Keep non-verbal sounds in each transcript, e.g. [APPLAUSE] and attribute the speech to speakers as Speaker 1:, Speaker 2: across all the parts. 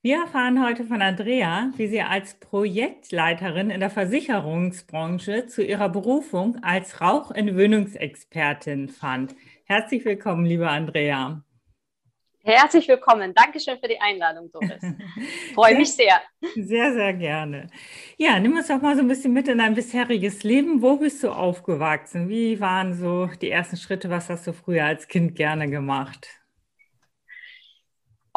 Speaker 1: Wir erfahren heute von Andrea, wie sie als Projektleiterin in der Versicherungsbranche zu ihrer Berufung als Rauchentwöhnungsexpertin fand. Herzlich willkommen, liebe Andrea.
Speaker 2: Herzlich willkommen. Dankeschön für die Einladung, Doris. [LAUGHS] Freue mich sehr.
Speaker 1: Sehr, sehr gerne. Ja, nimm uns doch mal so ein bisschen mit in dein bisheriges Leben. Wo bist du aufgewachsen? Wie waren so die ersten Schritte? Was hast du früher als Kind gerne gemacht?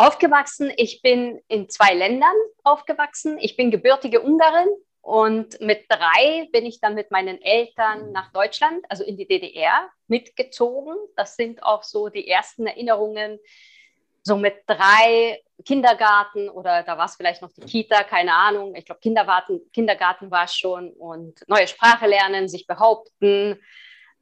Speaker 2: Aufgewachsen, ich bin in zwei Ländern aufgewachsen. Ich bin gebürtige Ungarin und mit drei bin ich dann mit meinen Eltern nach Deutschland, also in die DDR, mitgezogen. Das sind auch so die ersten Erinnerungen, so mit drei Kindergarten oder da war es vielleicht noch die Kita, keine Ahnung. Ich glaube, Kindergarten, war es schon und neue Sprache lernen, sich behaupten.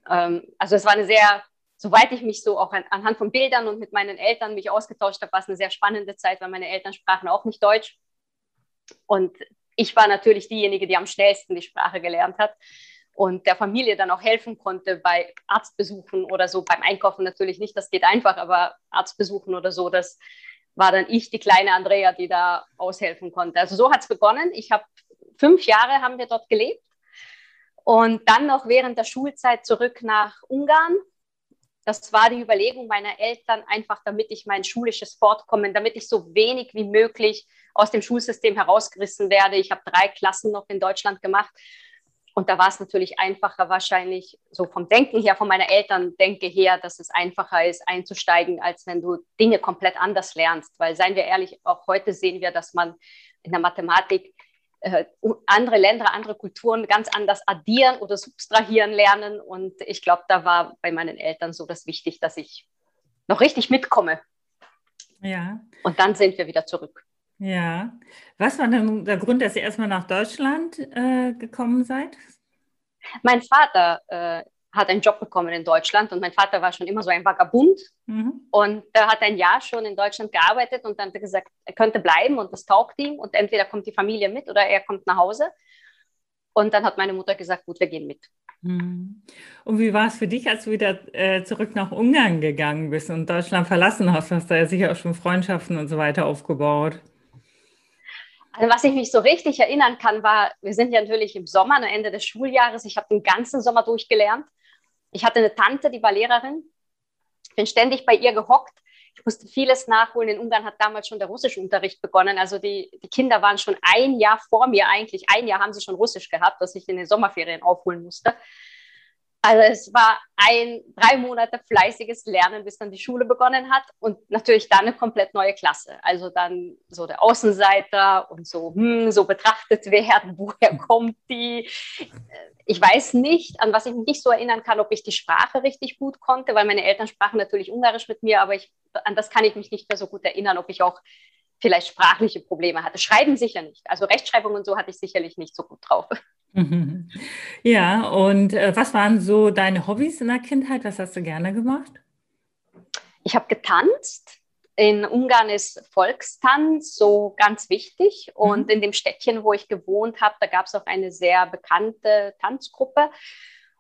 Speaker 2: Ähm, also es war eine sehr, soweit ich mich so auch an, anhand von Bildern und mit meinen Eltern mich ausgetauscht habe, war es eine sehr spannende Zeit, weil meine Eltern sprachen auch nicht Deutsch. Und ich war natürlich diejenige, die am schnellsten die Sprache gelernt hat und der Familie dann auch helfen konnte bei Arztbesuchen oder so, beim Einkaufen natürlich nicht, das geht einfach, aber Arztbesuchen oder so, das war dann ich, die kleine Andrea, die da aushelfen konnte. Also so hat es begonnen. Ich habe fünf Jahre haben wir dort gelebt und dann noch während der Schulzeit zurück nach Ungarn. Das war die Überlegung meiner Eltern, einfach damit ich mein schulisches Fortkommen, damit ich so wenig wie möglich aus dem Schulsystem herausgerissen werde. Ich habe drei Klassen noch in Deutschland gemacht und da war es natürlich einfacher, wahrscheinlich so vom Denken her, von meiner Eltern denke her, dass es einfacher ist, einzusteigen, als wenn du Dinge komplett anders lernst. Weil, seien wir ehrlich, auch heute sehen wir, dass man in der Mathematik äh, andere Länder, andere Kulturen ganz anders addieren oder subtrahieren lernen. Und ich glaube, da war bei meinen Eltern so das wichtig, dass ich noch richtig mitkomme. Ja. Und dann sind wir wieder zurück.
Speaker 1: Ja. Was war denn der Grund, dass ihr erstmal nach Deutschland äh, gekommen seid?
Speaker 2: Mein Vater äh, hat einen Job bekommen in Deutschland und mein Vater war schon immer so ein Vagabund mhm. und er hat ein Jahr schon in Deutschland gearbeitet und dann hat er gesagt, er könnte bleiben und das taugt ihm und entweder kommt die Familie mit oder er kommt nach Hause. Und dann hat meine Mutter gesagt, gut, wir gehen mit.
Speaker 1: Mhm. Und wie war es für dich, als du wieder äh, zurück nach Ungarn gegangen bist und Deutschland verlassen hast? Hast du ja sicher auch schon Freundschaften und so weiter aufgebaut.
Speaker 2: Also was ich mich so richtig erinnern kann, war, wir sind ja natürlich im Sommer, am Ende des Schuljahres. Ich habe den ganzen Sommer durchgelernt. Ich hatte eine Tante, die war Lehrerin. Bin ständig bei ihr gehockt. Ich musste vieles nachholen. In Ungarn hat damals schon der Russischunterricht begonnen. Also die, die Kinder waren schon ein Jahr vor mir eigentlich. Ein Jahr haben sie schon Russisch gehabt, was ich in den Sommerferien aufholen musste. Also es war ein drei Monate fleißiges Lernen, bis dann die Schule begonnen hat und natürlich dann eine komplett neue Klasse. Also dann so der Außenseiter und so, hm, so betrachtet werden, [LAUGHS] woher kommt die? Ich weiß nicht, an was ich mich nicht so erinnern kann, ob ich die Sprache richtig gut konnte, weil meine Eltern sprachen natürlich Ungarisch mit mir, aber ich, an das kann ich mich nicht mehr so gut erinnern, ob ich auch vielleicht sprachliche Probleme hatte. Schreiben sicher nicht. Also Rechtschreibung und so hatte ich sicherlich nicht so gut drauf. [LAUGHS]
Speaker 1: Ja, und äh, was waren so deine Hobbys in der Kindheit? Was hast du gerne gemacht?
Speaker 2: Ich habe getanzt. In Ungarn ist Volkstanz so ganz wichtig. Und mhm. in dem Städtchen, wo ich gewohnt habe, da gab es auch eine sehr bekannte Tanzgruppe.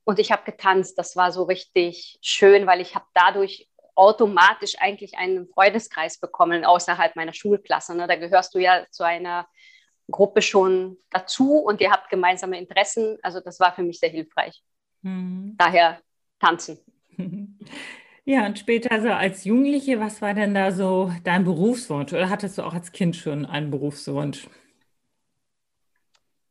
Speaker 2: Und ich habe getanzt. Das war so richtig schön, weil ich habe dadurch automatisch eigentlich einen Freundeskreis bekommen außerhalb meiner Schulklasse. Ne? Da gehörst du ja zu einer Gruppe schon dazu und ihr habt gemeinsame Interessen. Also das war für mich sehr hilfreich. Mhm. Daher tanzen. [LAUGHS]
Speaker 1: Ja, und später so als Jugendliche, was war denn da so dein Berufswunsch? Oder hattest du auch als Kind schon einen Berufswunsch?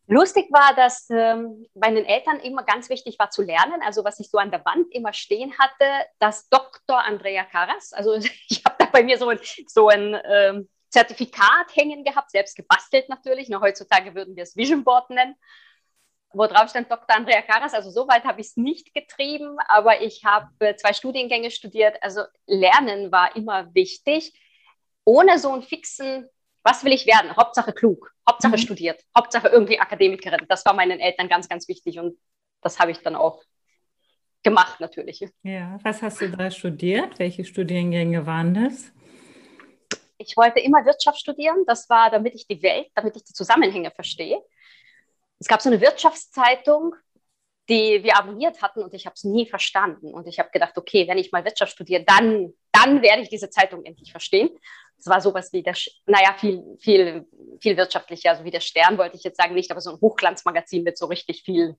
Speaker 2: Lustig war, dass ähm, meinen Eltern immer ganz wichtig war zu lernen. Also was ich so an der Wand immer stehen hatte, das Dr. Andrea Karas. Also [LAUGHS] ich habe da bei mir so ein, so ein ähm, Zertifikat hängen gehabt, selbst gebastelt natürlich. Noch heutzutage würden wir es Vision Board nennen, wo drauf stand Dr. Andrea Karas. Also so weit habe ich es nicht getrieben, aber ich habe zwei Studiengänge studiert. Also Lernen war immer wichtig. Ohne so einen fixen was will ich werden? Hauptsache klug, Hauptsache mhm. studiert, Hauptsache irgendwie Akademikerin. Das war meinen Eltern ganz, ganz wichtig und das habe ich dann auch gemacht natürlich.
Speaker 1: Ja, was hast du da studiert? Welche Studiengänge waren das?
Speaker 2: Ich wollte immer Wirtschaft studieren. Das war, damit ich die Welt, damit ich die Zusammenhänge verstehe. Es gab so eine Wirtschaftszeitung, die wir abonniert hatten und ich habe es nie verstanden. Und ich habe gedacht, okay, wenn ich mal Wirtschaft studiere, dann, dann werde ich diese Zeitung endlich verstehen. Es war sowas wie der, naja, viel, viel, viel wirtschaftlicher, also wie der Stern wollte ich jetzt sagen, nicht, aber so ein Hochglanzmagazin mit so richtig viel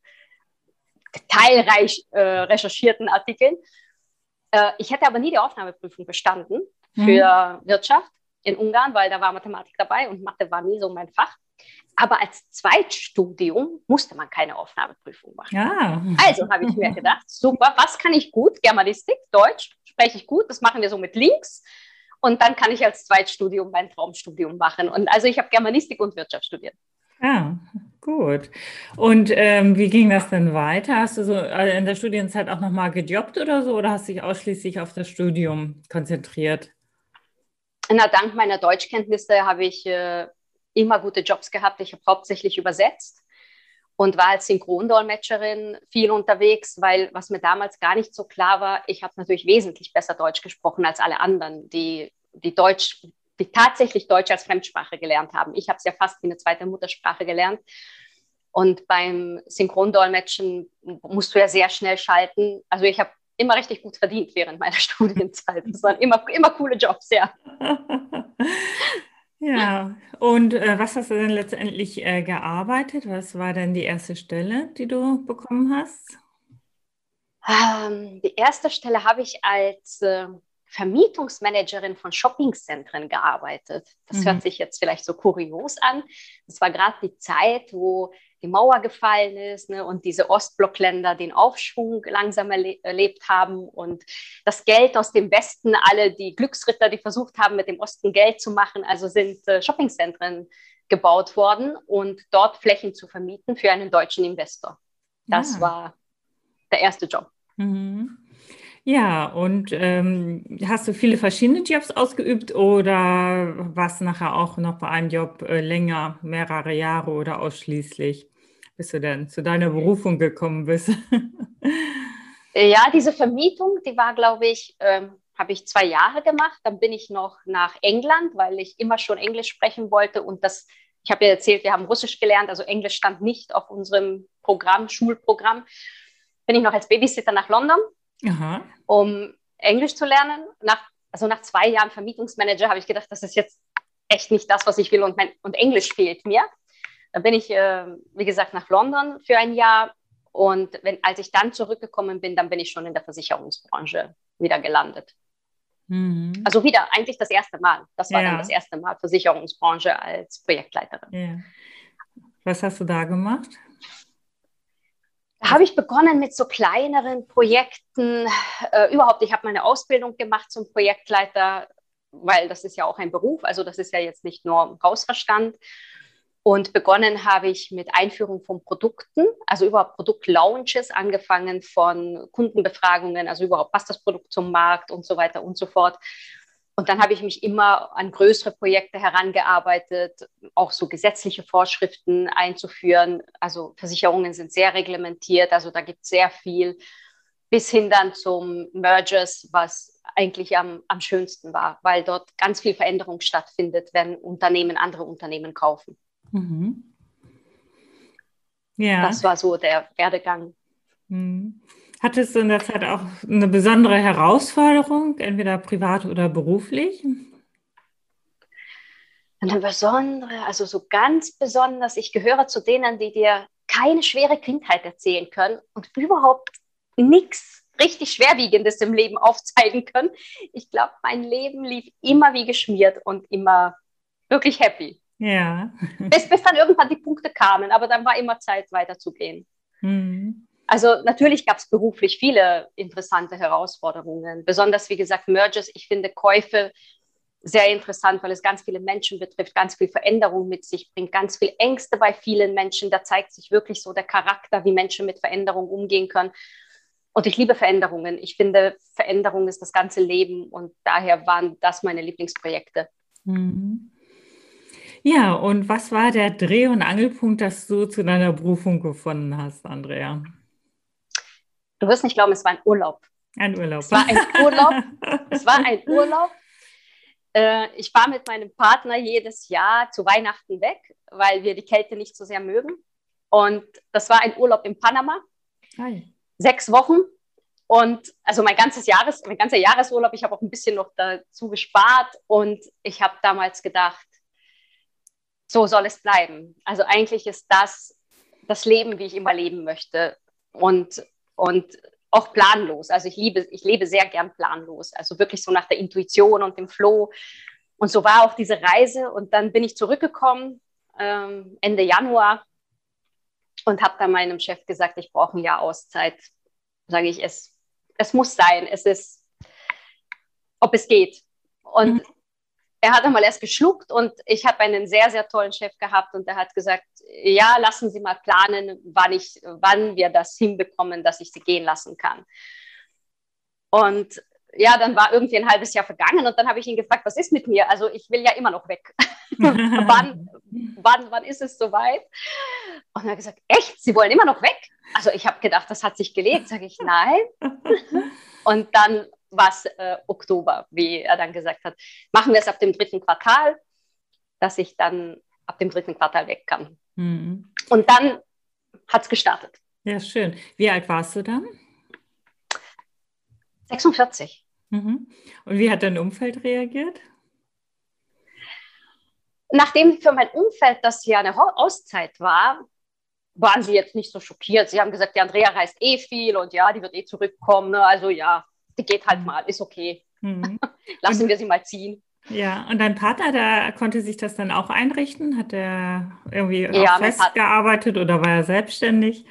Speaker 2: detailreich äh, recherchierten Artikeln. Äh, ich hätte aber nie die Aufnahmeprüfung bestanden für mhm. Wirtschaft in Ungarn, weil da war Mathematik dabei und Mathe war nie so mein Fach. Aber als Zweitstudium musste man keine Aufnahmeprüfung machen. Ja. Also habe ich mir gedacht, super, was kann ich gut? Germanistik, Deutsch spreche ich gut, das machen wir so mit Links. Und dann kann ich als Zweitstudium mein Traumstudium machen. Und also ich habe Germanistik und Wirtschaft studiert.
Speaker 1: Ja, gut. Und ähm, wie ging das denn weiter? Hast du so äh, in der Studienzeit auch nochmal gejobbt oder so oder hast du dich ausschließlich auf das Studium konzentriert?
Speaker 2: Na, dank meiner Deutschkenntnisse habe ich äh, immer gute Jobs gehabt. Ich habe hauptsächlich übersetzt und war als Synchrondolmetscherin viel unterwegs, weil was mir damals gar nicht so klar war, ich habe natürlich wesentlich besser Deutsch gesprochen als alle anderen, die, die Deutsch die tatsächlich Deutsch als Fremdsprache gelernt haben. Ich habe es ja fast wie eine zweite Muttersprache gelernt. Und beim Synchrondolmetschen musst du ja sehr schnell schalten. Also ich habe immer richtig gut verdient während meiner [LAUGHS] Studienzeit. Das waren immer, immer coole Jobs, ja. [LAUGHS]
Speaker 1: ja, und äh, was hast du denn letztendlich äh, gearbeitet? Was war denn die erste Stelle, die du bekommen hast?
Speaker 2: Ähm, die erste Stelle habe ich als äh, Vermietungsmanagerin von Shoppingzentren gearbeitet. Das mhm. hört sich jetzt vielleicht so kurios an. Das war gerade die Zeit, wo die Mauer gefallen ist ne, und diese Ostblockländer den Aufschwung langsam erle erlebt haben und das Geld aus dem Westen, alle die Glücksritter, die versucht haben, mit dem Osten Geld zu machen, also sind äh, Shoppingzentren gebaut worden und dort Flächen zu vermieten für einen deutschen Investor. Das ja. war der erste Job.
Speaker 1: Mhm. Ja, und ähm, hast du viele verschiedene Jobs ausgeübt oder warst nachher auch noch bei einem Job äh, länger, mehrere Jahre oder ausschließlich, bis du dann zu deiner Berufung gekommen bist?
Speaker 2: ja, diese Vermietung, die war, glaube ich, ähm, habe ich zwei Jahre gemacht. Dann bin ich noch nach England, weil ich immer schon Englisch sprechen wollte und das ich habe ja erzählt, wir haben Russisch gelernt, also Englisch stand nicht auf unserem Programm, Schulprogramm. Bin ich noch als Babysitter nach London Aha. um Englisch zu lernen. Nach, also nach zwei Jahren Vermietungsmanager habe ich gedacht, das ist jetzt echt nicht das, was ich will und, mein, und Englisch fehlt mir. Dann bin ich, äh, wie gesagt, nach London für ein Jahr und wenn, als ich dann zurückgekommen bin, dann bin ich schon in der Versicherungsbranche wieder gelandet. Mhm. Also wieder eigentlich das erste Mal. Das war ja. dann das erste Mal Versicherungsbranche als Projektleiterin.
Speaker 1: Ja. Was hast du da gemacht?
Speaker 2: Da habe ich begonnen mit so kleineren Projekten. Äh, überhaupt, ich habe meine Ausbildung gemacht zum Projektleiter, weil das ist ja auch ein Beruf, also das ist ja jetzt nicht nur Hausverstand. Und begonnen habe ich mit Einführung von Produkten, also überhaupt Produktlaunches, angefangen von Kundenbefragungen, also überhaupt passt das Produkt zum Markt und so weiter und so fort. Und dann habe ich mich immer an größere Projekte herangearbeitet, auch so gesetzliche Vorschriften einzuführen. Also Versicherungen sind sehr reglementiert, also da gibt es sehr viel, bis hin dann zum Mergers, was eigentlich am, am schönsten war, weil dort ganz viel Veränderung stattfindet, wenn Unternehmen andere Unternehmen kaufen. Mhm. Ja. Das war so der Werdegang.
Speaker 1: Mhm. Hattest du in der Zeit auch eine besondere Herausforderung, entweder privat oder beruflich?
Speaker 2: Eine besondere, also so ganz besonders. Ich gehöre zu denen, die dir keine schwere Kindheit erzählen können und überhaupt nichts richtig Schwerwiegendes im Leben aufzeigen können. Ich glaube, mein Leben lief immer wie geschmiert und immer wirklich happy. Ja. bis, bis dann irgendwann die Punkte kamen, aber dann war immer Zeit, weiterzugehen. Mhm. Also natürlich gab es beruflich viele interessante Herausforderungen, besonders wie gesagt Mergers. Ich finde Käufe sehr interessant, weil es ganz viele Menschen betrifft, ganz viel Veränderung mit sich bringt, ganz viel Ängste bei vielen Menschen. Da zeigt sich wirklich so der Charakter, wie Menschen mit Veränderung umgehen können. Und ich liebe Veränderungen. Ich finde, Veränderung ist das ganze Leben und daher waren das meine Lieblingsprojekte. Mhm.
Speaker 1: Ja, und was war der Dreh- und Angelpunkt, dass du zu deiner Berufung gefunden hast, Andrea?
Speaker 2: Du wirst nicht glauben, es war ein Urlaub.
Speaker 1: Ein Urlaub.
Speaker 2: Es war ein [LAUGHS] Urlaub. es war ein Urlaub. Äh, ich war mit meinem Partner jedes Jahr zu Weihnachten weg, weil wir die Kälte nicht so sehr mögen. Und das war ein Urlaub in Panama. Hi. Sechs Wochen. Und also mein ganzes Jahres, mein ganzer Jahresurlaub, ich habe auch ein bisschen noch dazu gespart und ich habe damals gedacht, so soll es bleiben. Also eigentlich ist das das Leben, wie ich immer leben möchte und, und auch planlos. Also ich liebe, ich lebe sehr gern planlos, also wirklich so nach der Intuition und dem Flow. Und so war auch diese Reise und dann bin ich zurückgekommen ähm, Ende Januar und habe dann meinem Chef gesagt, ich brauche ein Jahr Auszeit. Sage ich, es, es muss sein, es ist, ob es geht. Und mhm. Er hat einmal erst geschluckt und ich habe einen sehr, sehr tollen Chef gehabt und der hat gesagt, ja, lassen Sie mal planen, wann, ich, wann wir das hinbekommen, dass ich Sie gehen lassen kann. Und ja, dann war irgendwie ein halbes Jahr vergangen und dann habe ich ihn gefragt, was ist mit mir? Also ich will ja immer noch weg. [LAUGHS] wann, wann, wann ist es soweit? Und er hat gesagt, echt, Sie wollen immer noch weg? Also ich habe gedacht, das hat sich gelegt. Sage ich, nein. [LAUGHS] und dann war es äh, Oktober, wie er dann gesagt hat, machen wir es ab dem dritten Quartal, dass ich dann ab dem dritten Quartal weg kann. Mhm. Und dann hat es gestartet.
Speaker 1: Ja, schön. Wie alt warst du dann?
Speaker 2: 46.
Speaker 1: Mhm. Und wie hat dein Umfeld reagiert?
Speaker 2: Nachdem für mein Umfeld das ja eine Auszeit war, waren sie jetzt nicht so schockiert. Sie haben gesagt, die Andrea reist eh viel und ja, die wird eh zurückkommen. Ne? Also ja, die [LAUGHS] geht halt mal, ist okay. Mhm. [LAUGHS] Lassen wir sie mal ziehen.
Speaker 1: Ja, und dein Partner, der konnte sich das dann auch einrichten? Hat er irgendwie ja, festgearbeitet oder war er selbstständig?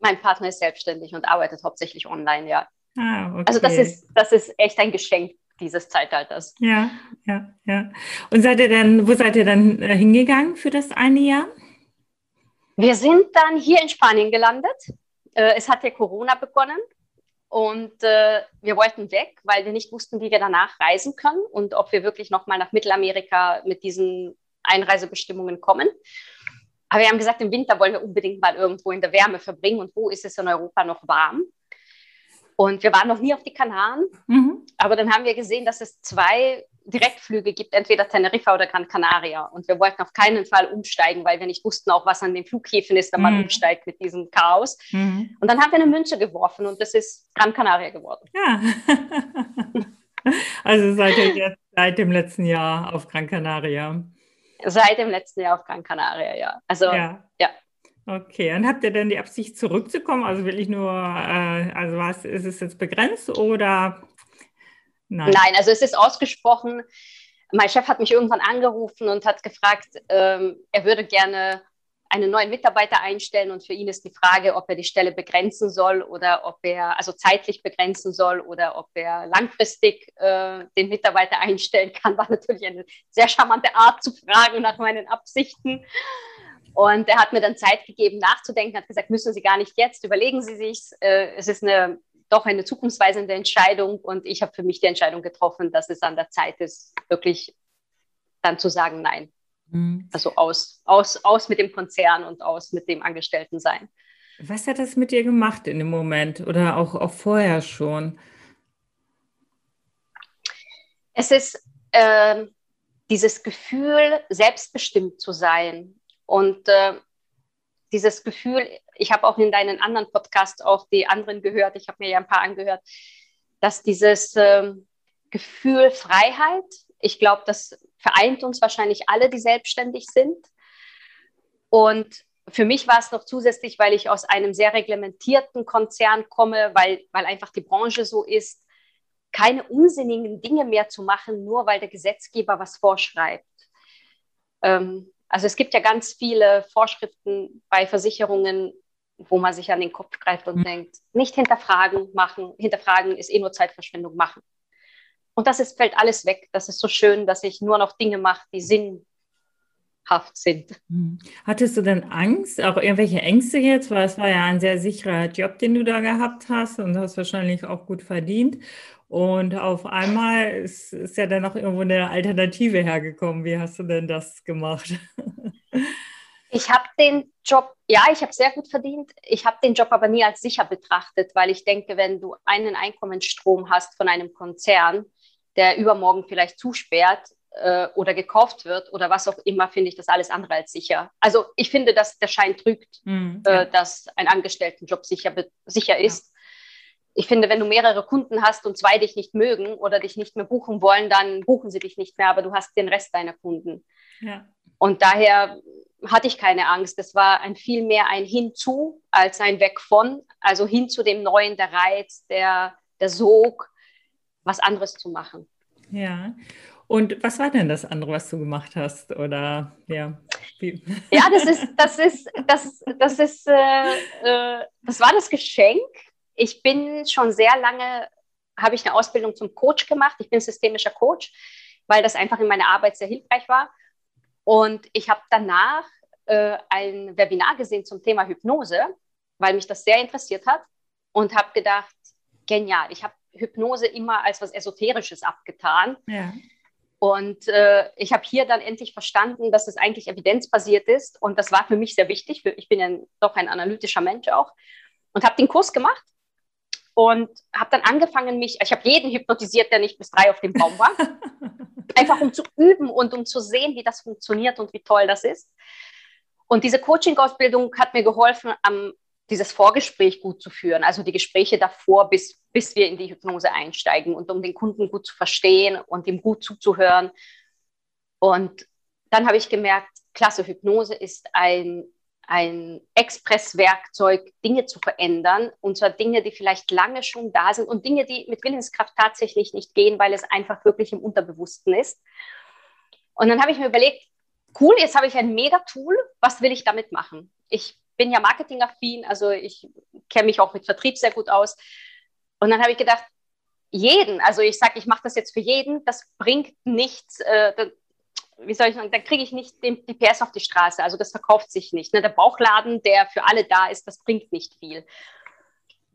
Speaker 2: Mein Partner ist selbstständig und arbeitet hauptsächlich online, ja. Ah, okay. Also das ist, das ist echt ein Geschenk dieses Zeitalters.
Speaker 1: Ja, ja, ja. Und seid ihr dann, wo seid ihr dann äh, hingegangen für das eine Jahr?
Speaker 2: Wir sind dann hier in Spanien gelandet. Äh, es hat ja Corona begonnen und äh, wir wollten weg, weil wir nicht wussten, wie wir danach reisen können und ob wir wirklich nochmal nach Mittelamerika mit diesen Einreisebestimmungen kommen. Aber wir haben gesagt, im Winter wollen wir unbedingt mal irgendwo in der Wärme verbringen und wo ist es in Europa noch warm? Und wir waren noch nie auf die Kanaren, mhm. aber dann haben wir gesehen, dass es zwei Direktflüge gibt, entweder Teneriffa oder Gran Canaria. Und wir wollten auf keinen Fall umsteigen, weil wir nicht wussten auch, was an den Flughäfen ist, wenn man mhm. umsteigt mit diesem Chaos. Mhm. Und dann haben wir eine Münze geworfen und das ist Gran Canaria geworden.
Speaker 1: Ja. [LAUGHS] also seid ihr jetzt seit dem letzten Jahr auf Gran Canaria?
Speaker 2: Seit dem letzten Jahr auf Gran Canaria, ja. Also ja. ja.
Speaker 1: Okay, und habt ihr denn die Absicht zurückzukommen? Also will ich nur, äh, also was, ist es jetzt begrenzt oder?
Speaker 2: Nein. Nein, also es ist ausgesprochen. Mein Chef hat mich irgendwann angerufen und hat gefragt, ähm, er würde gerne einen neuen Mitarbeiter einstellen und für ihn ist die Frage, ob er die Stelle begrenzen soll oder ob er also zeitlich begrenzen soll oder ob er langfristig äh, den Mitarbeiter einstellen kann, war natürlich eine sehr charmante Art zu fragen nach meinen Absichten. Und er hat mir dann Zeit gegeben, nachzudenken, hat gesagt, müssen Sie gar nicht jetzt, überlegen Sie sich. Äh, es ist eine, doch eine zukunftsweisende Entscheidung und ich habe für mich die Entscheidung getroffen, dass es an der Zeit ist, wirklich dann zu sagen, nein. Mhm. Also aus, aus, aus mit dem Konzern und aus mit dem Angestelltensein.
Speaker 1: Was hat das mit dir gemacht in dem Moment oder auch, auch vorher schon?
Speaker 2: Es ist äh, dieses Gefühl, selbstbestimmt zu sein, und äh, dieses Gefühl, ich habe auch in deinen anderen Podcasts auch die anderen gehört, ich habe mir ja ein paar angehört, dass dieses äh, Gefühl Freiheit, ich glaube, das vereint uns wahrscheinlich alle, die selbstständig sind. Und für mich war es noch zusätzlich, weil ich aus einem sehr reglementierten Konzern komme, weil, weil einfach die Branche so ist, keine unsinnigen Dinge mehr zu machen, nur weil der Gesetzgeber was vorschreibt. Ähm, also es gibt ja ganz viele Vorschriften bei Versicherungen, wo man sich an den Kopf greift und mhm. denkt, nicht hinterfragen, machen. Hinterfragen ist eh nur Zeitverschwendung, machen. Und das ist, fällt alles weg. Das ist so schön, dass ich nur noch Dinge mache, die Sinn haft sind.
Speaker 1: Hm. Hattest du denn Angst, auch irgendwelche Ängste jetzt? Weil es war ja ein sehr sicherer Job, den du da gehabt hast und hast wahrscheinlich auch gut verdient. Und auf einmal ist, ist ja dann noch irgendwo eine Alternative hergekommen. Wie hast du denn das gemacht? [LAUGHS]
Speaker 2: Ich habe den Job, ja, ich habe sehr gut verdient. Ich habe den Job aber nie als sicher betrachtet, weil ich denke, wenn du einen Einkommensstrom hast von einem Konzern, der übermorgen vielleicht zusperrt äh, oder gekauft wird oder was auch immer, finde ich das alles andere als sicher. Also ich finde, dass der Schein trügt, mhm, ja. äh, dass ein Angestelltenjob sicher, sicher ist. Ja. Ich finde, wenn du mehrere Kunden hast und zwei dich nicht mögen oder dich nicht mehr buchen wollen, dann buchen sie dich nicht mehr, aber du hast den Rest deiner Kunden. Ja. Und daher hatte ich keine Angst. Es war ein viel mehr ein Hinzu als ein Weg von, also hin zu dem Neuen, der Reiz, der, der Sog, was anderes zu machen.
Speaker 1: Ja. Und was war denn das andere, was du gemacht hast? Oder ja,
Speaker 2: wie? ja, das ist, das ist, das, das ist, äh, äh, das war das Geschenk. Ich bin schon sehr lange, habe ich eine Ausbildung zum Coach gemacht. Ich bin systemischer Coach, weil das einfach in meiner Arbeit sehr hilfreich war. Und ich habe danach äh, ein Webinar gesehen zum Thema Hypnose, weil mich das sehr interessiert hat und habe gedacht, genial. Ich habe Hypnose immer als was Esoterisches abgetan. Ja. Und äh, ich habe hier dann endlich verstanden, dass es eigentlich evidenzbasiert ist. Und das war für mich sehr wichtig. Ich bin ja doch ein analytischer Mensch auch. Und habe den Kurs gemacht und habe dann angefangen, mich, ich habe jeden hypnotisiert, der nicht bis drei auf dem Baum war. [LAUGHS] Einfach um zu üben und um zu sehen, wie das funktioniert und wie toll das ist. Und diese Coaching-Ausbildung hat mir geholfen, am, dieses Vorgespräch gut zu führen, also die Gespräche davor, bis, bis wir in die Hypnose einsteigen und um den Kunden gut zu verstehen und ihm gut zuzuhören. Und dann habe ich gemerkt, klasse, Hypnose ist ein, ein Expresswerkzeug, Dinge zu verändern. Und zwar Dinge, die vielleicht lange schon da sind und Dinge, die mit Willenskraft tatsächlich nicht gehen, weil es einfach wirklich im Unterbewussten ist. Und dann habe ich mir überlegt, cool, jetzt habe ich ein Mega-Tool, was will ich damit machen? Ich bin ja marketingaffin, also ich kenne mich auch mit Vertrieb sehr gut aus. Und dann habe ich gedacht, jeden, also ich sage, ich mache das jetzt für jeden, das bringt nichts, äh, wie soll ich sagen, da kriege ich nicht den, die PS auf die Straße, also das verkauft sich nicht. Ne? Der Bauchladen, der für alle da ist, das bringt nicht viel.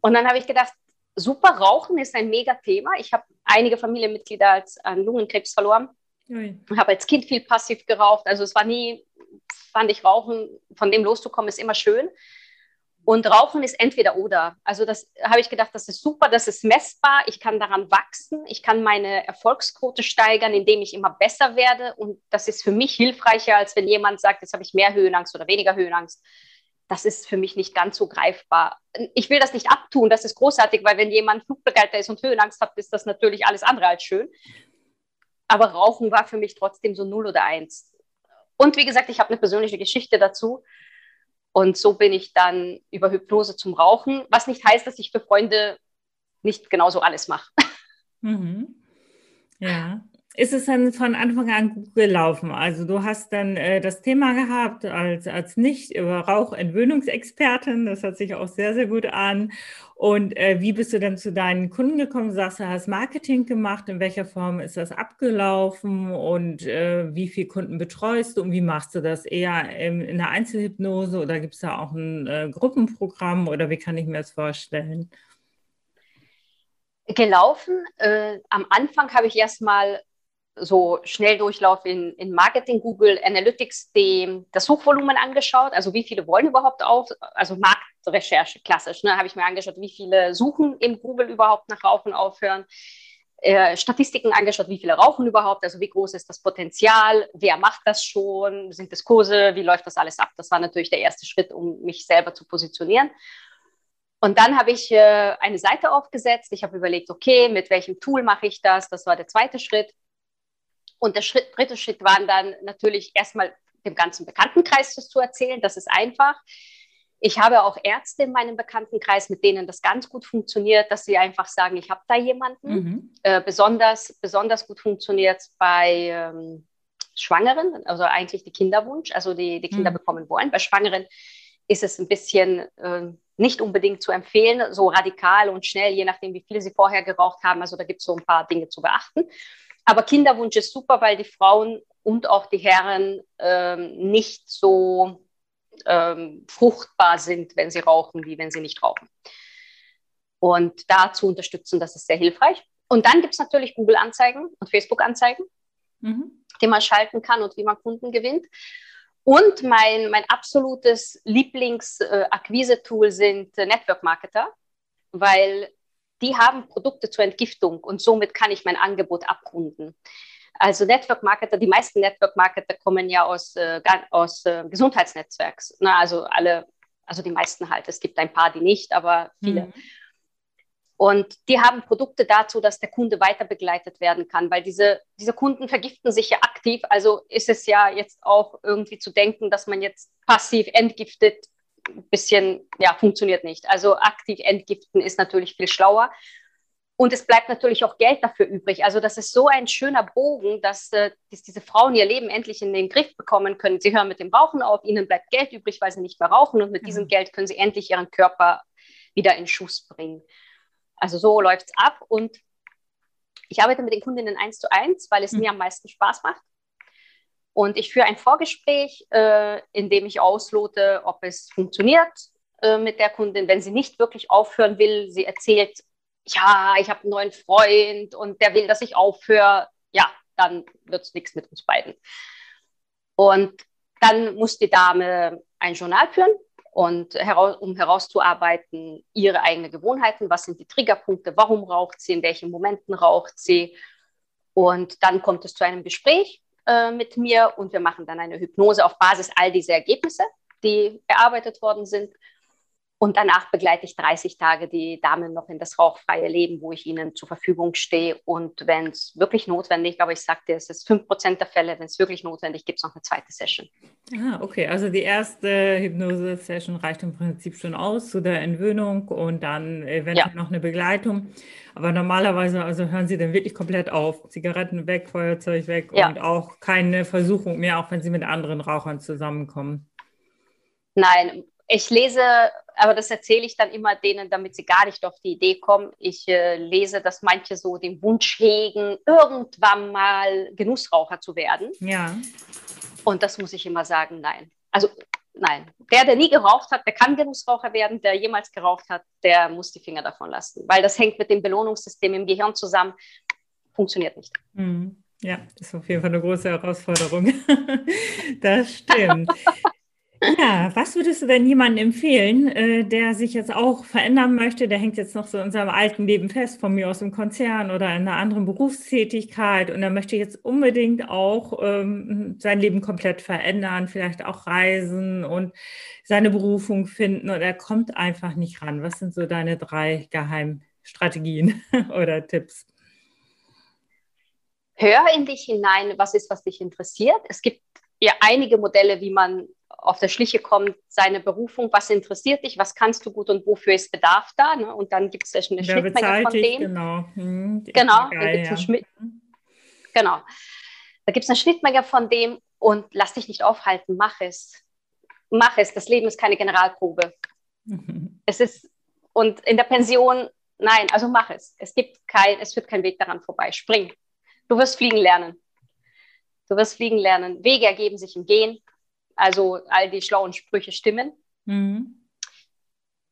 Speaker 2: Und dann habe ich gedacht, super, Rauchen ist ein Mega-Thema. Ich habe einige Familienmitglieder als an Lungenkrebs verloren. Ich habe als Kind viel passiv geraucht. Also es war nie, fand ich, Rauchen, von dem loszukommen, ist immer schön. Und Rauchen ist entweder oder. Also das habe ich gedacht, das ist super, das ist messbar, ich kann daran wachsen, ich kann meine Erfolgsquote steigern, indem ich immer besser werde. Und das ist für mich hilfreicher, als wenn jemand sagt, jetzt habe ich mehr Höhenangst oder weniger Höhenangst. Das ist für mich nicht ganz so greifbar. Ich will das nicht abtun, das ist großartig, weil wenn jemand Flugbegleiter ist und Höhenangst hat, ist das natürlich alles andere als schön. Aber Rauchen war für mich trotzdem so null oder eins. Und wie gesagt, ich habe eine persönliche Geschichte dazu. Und so bin ich dann über Hypnose zum Rauchen, was nicht heißt, dass ich für Freunde nicht genauso alles mache.
Speaker 1: Mhm. Ja ist es dann von Anfang an gut gelaufen? Also du hast dann äh, das Thema gehabt als, als Nicht-Rauchentwöhnungsexpertin. Das hört sich auch sehr, sehr gut an. Und äh, wie bist du dann zu deinen Kunden gekommen? Du sagst, du hast Marketing gemacht. In welcher Form ist das abgelaufen? Und äh, wie viele Kunden betreust du? Und wie machst du das? Eher in, in der Einzelhypnose oder gibt es da auch ein äh, Gruppenprogramm? Oder wie kann ich mir das vorstellen?
Speaker 2: gelaufen. Äh, am Anfang habe ich erstmal so Schnelldurchlauf in, in Marketing, Google Analytics, die, das Suchvolumen angeschaut. Also wie viele wollen überhaupt auf, also Marktrecherche klassisch, ne, habe ich mir angeschaut, wie viele suchen in Google überhaupt nach Rauchen aufhören. Äh, Statistiken angeschaut, wie viele rauchen überhaupt, also wie groß ist das Potenzial, wer macht das schon, sind das Kurse, wie läuft das alles ab. Das war natürlich der erste Schritt, um mich selber zu positionieren. Und dann habe ich äh, eine Seite aufgesetzt. Ich habe überlegt, okay, mit welchem Tool mache ich das? Das war der zweite Schritt. Und der Schritt, dritte Schritt war dann natürlich erstmal dem ganzen Bekanntenkreis das zu erzählen. Das ist einfach. Ich habe auch Ärzte in meinem Bekanntenkreis, mit denen das ganz gut funktioniert, dass sie einfach sagen, ich habe da jemanden. Mhm. Äh, besonders, besonders gut funktioniert es bei ähm, Schwangeren, also eigentlich die Kinderwunsch, also die, die Kinder mhm. bekommen wollen. Bei Schwangeren ist es ein bisschen äh, nicht unbedingt zu empfehlen, so radikal und schnell, je nachdem, wie viel sie vorher geraucht haben. Also da gibt es so ein paar Dinge zu beachten. Aber Kinderwunsch ist super, weil die Frauen und auch die Herren ähm, nicht so ähm, fruchtbar sind, wenn sie rauchen, wie wenn sie nicht rauchen. Und da zu unterstützen, das ist sehr hilfreich. Und dann gibt es natürlich Google-Anzeigen und Facebook-Anzeigen, mhm. die man schalten kann und wie man Kunden gewinnt. Und mein, mein absolutes Lieblings-Akquise-Tool äh, sind äh, Network-Marketer, weil die haben Produkte zur Entgiftung und somit kann ich mein Angebot abrunden. Also Network Marketer, die meisten Network Marketer kommen ja aus, äh, aus äh, Gesundheitsnetzwerks. Na, also alle, also die meisten halt. Es gibt ein paar, die nicht, aber viele. Mhm. Und die haben Produkte dazu, dass der Kunde weiter begleitet werden kann, weil diese, diese Kunden vergiften sich ja aktiv. Also ist es ja jetzt auch irgendwie zu denken, dass man jetzt passiv entgiftet, bisschen, ja, funktioniert nicht. Also aktiv entgiften ist natürlich viel schlauer. Und es bleibt natürlich auch Geld dafür übrig. Also das ist so ein schöner Bogen, dass, äh, dass, diese Frauen ihr Leben endlich in den Griff bekommen können. Sie hören mit dem Rauchen auf, ihnen bleibt Geld übrig, weil sie nicht mehr rauchen. Und mit mhm. diesem Geld können sie endlich ihren Körper wieder in Schuss bringen. Also so läuft es ab. Und ich arbeite mit den Kundinnen eins zu eins, weil es mhm. mir am meisten Spaß macht. Und ich führe ein Vorgespräch, äh, in dem ich auslote, ob es funktioniert äh, mit der Kundin. Wenn sie nicht wirklich aufhören will, sie erzählt, ja, ich habe einen neuen Freund und der will, dass ich aufhöre, ja, dann wird es nichts mit uns beiden. Und dann muss die Dame ein Journal führen und heraus, um herauszuarbeiten, ihre eigenen Gewohnheiten, was sind die Triggerpunkte, warum raucht sie, in welchen Momenten raucht sie. Und dann kommt es zu einem Gespräch äh, mit mir und wir machen dann eine Hypnose auf Basis all dieser Ergebnisse, die erarbeitet worden sind. Und danach begleite ich 30 Tage die Damen noch in das rauchfreie Leben, wo ich ihnen zur Verfügung stehe. Und wenn es wirklich notwendig, aber ich sagte, es ist 5% der Fälle, wenn es wirklich notwendig gibt, es noch eine zweite Session.
Speaker 1: Ah, okay. Also die erste Hypnose-Session reicht im Prinzip schon aus zu der Entwöhnung und dann eventuell ja. noch eine Begleitung. Aber normalerweise also hören Sie dann wirklich komplett auf. Zigaretten weg, Feuerzeug weg ja. und auch keine Versuchung mehr, auch wenn Sie mit anderen Rauchern zusammenkommen.
Speaker 2: Nein, ich lese, aber das erzähle ich dann immer denen, damit sie gar nicht auf die Idee kommen. Ich äh, lese, dass manche so den Wunsch hegen, irgendwann mal Genussraucher zu werden.
Speaker 1: Ja.
Speaker 2: Und das muss ich immer sagen, nein. Also nein. Der, der nie geraucht hat, der kann Genussraucher werden. Der jemals geraucht hat, der muss die Finger davon lassen. Weil das hängt mit dem Belohnungssystem im Gehirn zusammen. Funktioniert nicht.
Speaker 1: Mhm. Ja, ist auf jeden Fall eine große Herausforderung. [LAUGHS] das stimmt. Ja, was würdest du denn jemandem empfehlen, äh, der sich jetzt auch verändern möchte? Der hängt jetzt noch so in seinem alten Leben fest, von mir aus im Konzern oder in einer anderen Berufstätigkeit und er möchte jetzt unbedingt auch ähm, sein Leben komplett verändern, vielleicht auch reisen und seine Berufung finden und er kommt einfach nicht ran. Was sind so deine drei Geheimstrategien [LAUGHS] oder Tipps?
Speaker 2: Hör in dich hinein, was ist, was dich interessiert. Es gibt ja einige Modelle, wie man auf der Schliche kommt, seine Berufung, was interessiert dich, was kannst du gut und wofür ist Bedarf da. Ne? Und dann gibt es eine Wer Schnittmenge von dem.
Speaker 1: Genau,
Speaker 2: hm, genau, geil, ja. Schmidt, genau. Da gibt es eine Schnittmenge von dem und lass dich nicht aufhalten, mach es. Mach es. Das Leben ist keine Generalprobe. Mhm. [LAUGHS] Es ist, und in der Pension, nein, also mach es. Es gibt kein, es führt kein Weg daran vorbei. Spring. Du wirst fliegen lernen. Du wirst fliegen lernen. Wege ergeben sich im Gehen. Also all die schlauen Sprüche stimmen. Mhm.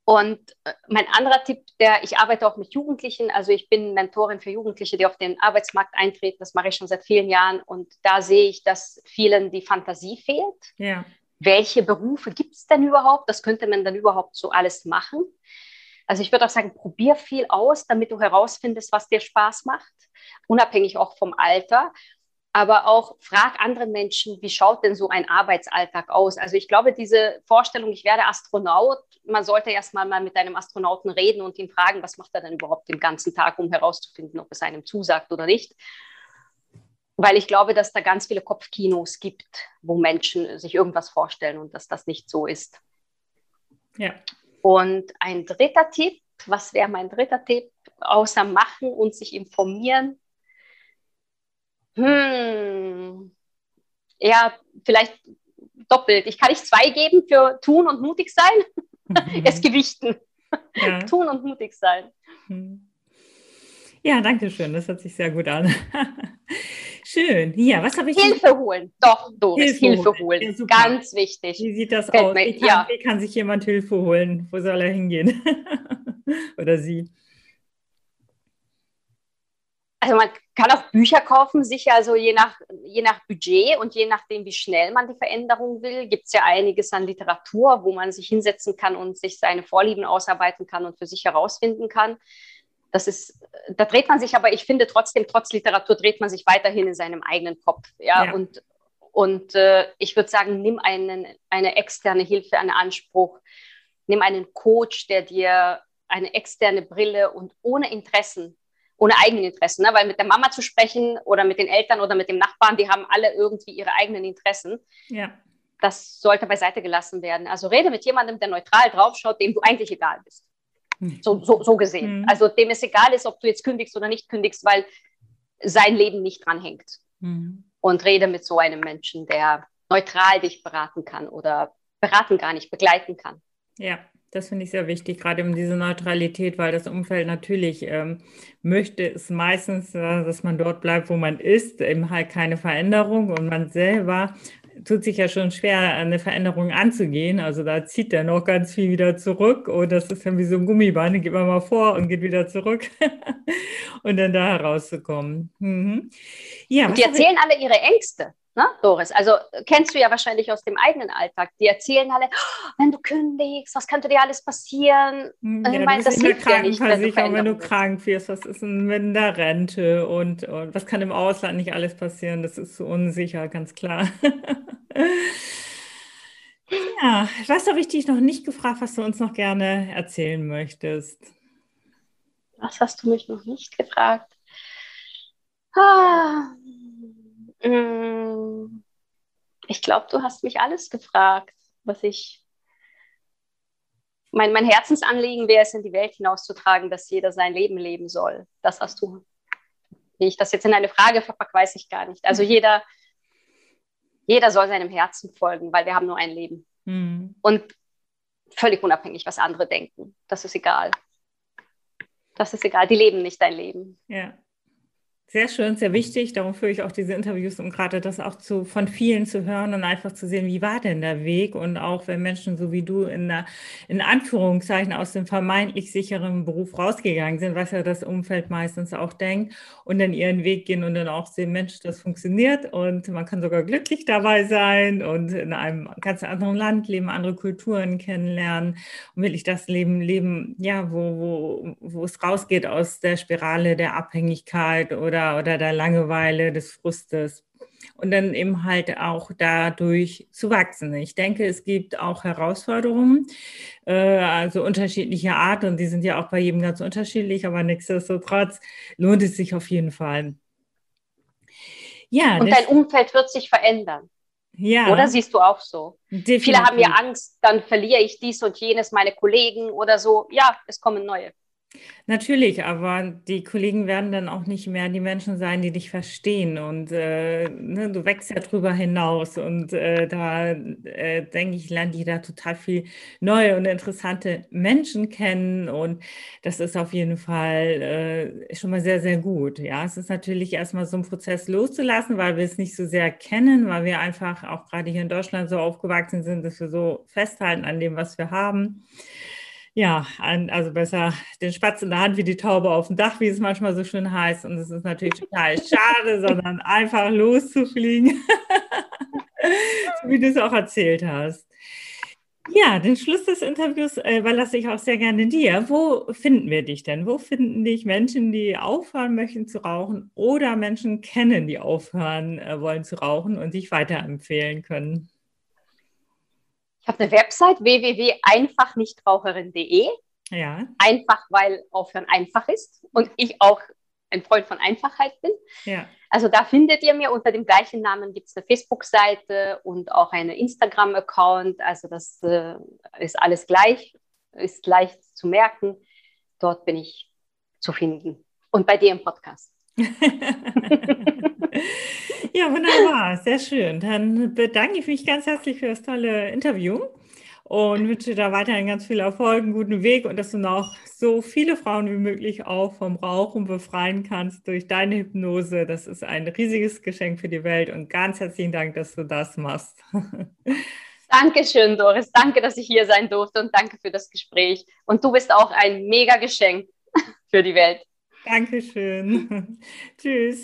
Speaker 2: Und äh, mein anderer Tipp, der ich arbeite auch mit Jugendlichen, also ich bin Mentorin für Jugendliche, die auf den Arbeitsmarkt eintreten. Das mache ich schon seit vielen Jahren und da sehe ich, dass vielen die Fantasie fehlt.
Speaker 1: Ja.
Speaker 2: Welche Berufe gibt es denn überhaupt? Das könnte man dann überhaupt so alles machen. Also ich würde auch sagen, probier viel aus, damit du herausfindest, was dir Spaß macht, unabhängig auch vom Alter aber auch frag andere Menschen, wie schaut denn so ein Arbeitsalltag aus? Also ich glaube, diese Vorstellung, ich werde Astronaut, man sollte erstmal mal mit einem Astronauten reden und ihn fragen, was macht er denn überhaupt den ganzen Tag, um herauszufinden, ob es einem zusagt oder nicht. Weil ich glaube, dass da ganz viele Kopfkinos gibt, wo Menschen sich irgendwas vorstellen und dass das nicht so ist.
Speaker 1: Ja.
Speaker 2: Und ein dritter Tipp, was wäre mein dritter Tipp? Außer machen und sich informieren, hm, ja, vielleicht doppelt. Ich kann nicht zwei geben für tun und mutig sein. Mhm. [LAUGHS] es gewichten. Ja. [LAUGHS] tun und mutig sein.
Speaker 1: Mhm. Ja, danke schön. Das hört sich sehr gut an. [LAUGHS] Schön. Ja, was habe ich?
Speaker 2: Hilfe holen. Doch, Doris, Hilfe, Hilfe holen. Ja, Ganz wichtig.
Speaker 1: Wie sieht das Fällt aus? Mir, wie, kann, ja. wie kann sich jemand Hilfe holen? Wo soll er hingehen? Oder sie?
Speaker 2: Also man kann auch Bücher kaufen, sicher, also je nach, je nach Budget und je nachdem, wie schnell man die Veränderung will, gibt es ja einiges an Literatur, wo man sich hinsetzen kann und sich seine Vorlieben ausarbeiten kann und für sich herausfinden kann. Das ist, da dreht man sich, aber ich finde trotzdem, trotz Literatur dreht man sich weiterhin in seinem eigenen Kopf. Ja, ja. und, und äh, ich würde sagen, nimm einen, eine externe Hilfe, einen Anspruch, nimm einen Coach, der dir eine externe Brille und ohne Interessen ohne eigenen Interessen, ne? weil mit der Mama zu sprechen oder mit den Eltern oder mit dem Nachbarn, die haben alle irgendwie ihre eigenen Interessen. Ja. Das sollte beiseite gelassen werden. Also rede mit jemandem, der neutral draufschaut, dem du eigentlich egal bist. Hm. So, so, so gesehen. Mhm. Also dem es egal ist, ob du jetzt kündigst oder nicht kündigst, weil sein Leben nicht dran hängt. Mhm. Und rede mit so einem Menschen, der neutral dich beraten kann oder beraten gar nicht, begleiten kann.
Speaker 1: Ja, das finde ich sehr wichtig, gerade um diese Neutralität, weil das Umfeld natürlich ähm, möchte es meistens, äh, dass man dort bleibt, wo man ist, eben halt keine Veränderung und man selber tut sich ja schon schwer, eine Veränderung anzugehen. Also da zieht er noch ganz viel wieder zurück und das ist dann wie so ein Gummiband, den geht man mal vor und geht wieder zurück [LAUGHS] und dann da herauszukommen. Mhm.
Speaker 2: Ja, und die erzählen alle ihre Ängste ne, Doris? Also kennst du ja wahrscheinlich aus dem eigenen Alltag. Die erzählen alle, oh, wenn du kündigst, was könnte dir alles passieren?
Speaker 1: Hm, ja, ich meine, das hilft ja nicht, wenn du, wenn du krank wirst. Was ist denn mit der Rente und, und was kann im Ausland nicht alles passieren? Das ist so unsicher, ganz klar. [LAUGHS] ja, was habe ich dich noch nicht gefragt, was du uns noch gerne erzählen möchtest?
Speaker 2: Was hast du mich noch nicht gefragt? Ah, ich glaube, du hast mich alles gefragt, was ich. Mein, mein Herzensanliegen wäre es, in die Welt hinauszutragen, dass jeder sein Leben leben soll. Das hast du. Wie ich das jetzt in eine Frage verpacke, weiß ich gar nicht. Also jeder, jeder soll seinem Herzen folgen, weil wir haben nur ein Leben. Mhm. Und völlig unabhängig, was andere denken. Das ist egal. Das ist egal. Die leben nicht dein Leben.
Speaker 1: Ja. Sehr schön, sehr wichtig. Darum führe ich auch diese Interviews, um gerade das auch zu, von vielen zu hören und einfach zu sehen, wie war denn der Weg? Und auch wenn Menschen so wie du in, der, in Anführungszeichen aus dem vermeintlich sicheren Beruf rausgegangen sind, was ja das Umfeld meistens auch denkt, und dann ihren Weg gehen und dann auch sehen, Mensch, das funktioniert und man kann sogar glücklich dabei sein und in einem ganz anderen Land leben, andere Kulturen kennenlernen und will ich das Leben leben, ja, wo, wo, wo es rausgeht aus der Spirale der Abhängigkeit oder oder, oder der Langeweile, des Frustes. Und dann eben halt auch dadurch zu wachsen. Ich denke, es gibt auch Herausforderungen, äh, also unterschiedlicher Art, und die sind ja auch bei jedem ganz unterschiedlich, aber nichtsdestotrotz lohnt es sich auf jeden Fall.
Speaker 2: Ja, und dein Umfeld wird sich verändern. Ja. Oder siehst du auch so? Definitiv. Viele haben ja Angst, dann verliere ich dies und jenes, meine Kollegen oder so. Ja, es kommen neue.
Speaker 1: Natürlich, aber die Kollegen werden dann auch nicht mehr die Menschen sein, die dich verstehen. Und äh, ne, du wächst ja drüber hinaus. Und äh, da äh, denke ich, lernt jeder total viel neue und interessante Menschen kennen. Und das ist auf jeden Fall äh, schon mal sehr, sehr gut. Ja, es ist natürlich erstmal so ein Prozess loszulassen, weil wir es nicht so sehr kennen, weil wir einfach auch gerade hier in Deutschland so aufgewachsen sind, dass wir so festhalten an dem, was wir haben. Ja, also besser den Spatz in der Hand wie die Taube auf dem Dach, wie es manchmal so schön heißt. Und es ist natürlich total [LAUGHS] schade, sondern einfach loszufliegen, so [LAUGHS] wie du es auch erzählt hast. Ja, den Schluss des Interviews äh, überlasse ich auch sehr gerne dir. Wo finden wir dich denn? Wo finden dich Menschen, die aufhören möchten zu rauchen oder Menschen kennen, die aufhören äh, wollen zu rauchen und dich weiterempfehlen können?
Speaker 2: Ich habe eine Website www.einfachnichtraucherin.de. Ja. Einfach, weil Aufhören einfach ist und ich auch ein Freund von Einfachheit bin. Ja. Also da findet ihr mir unter dem gleichen Namen gibt es eine Facebook-Seite und auch einen Instagram-Account. Also das äh, ist alles gleich, ist leicht zu merken. Dort bin ich zu finden. Und bei dir im Podcast. [LAUGHS] [LAUGHS]
Speaker 1: Ja, wunderbar, sehr schön. Dann bedanke ich mich ganz herzlich für das tolle Interview und wünsche dir da weiterhin ganz viel Erfolg, einen guten Weg und dass du noch so viele Frauen wie möglich auch vom Rauchen befreien kannst durch deine Hypnose. Das ist ein riesiges Geschenk für die Welt und ganz herzlichen Dank, dass du das machst. [LAUGHS]
Speaker 2: Dankeschön, Doris. Danke, dass ich hier sein durfte und danke für das Gespräch. Und du bist auch ein mega Geschenk [LAUGHS] für die Welt.
Speaker 1: Dankeschön. [LAUGHS] Tschüss.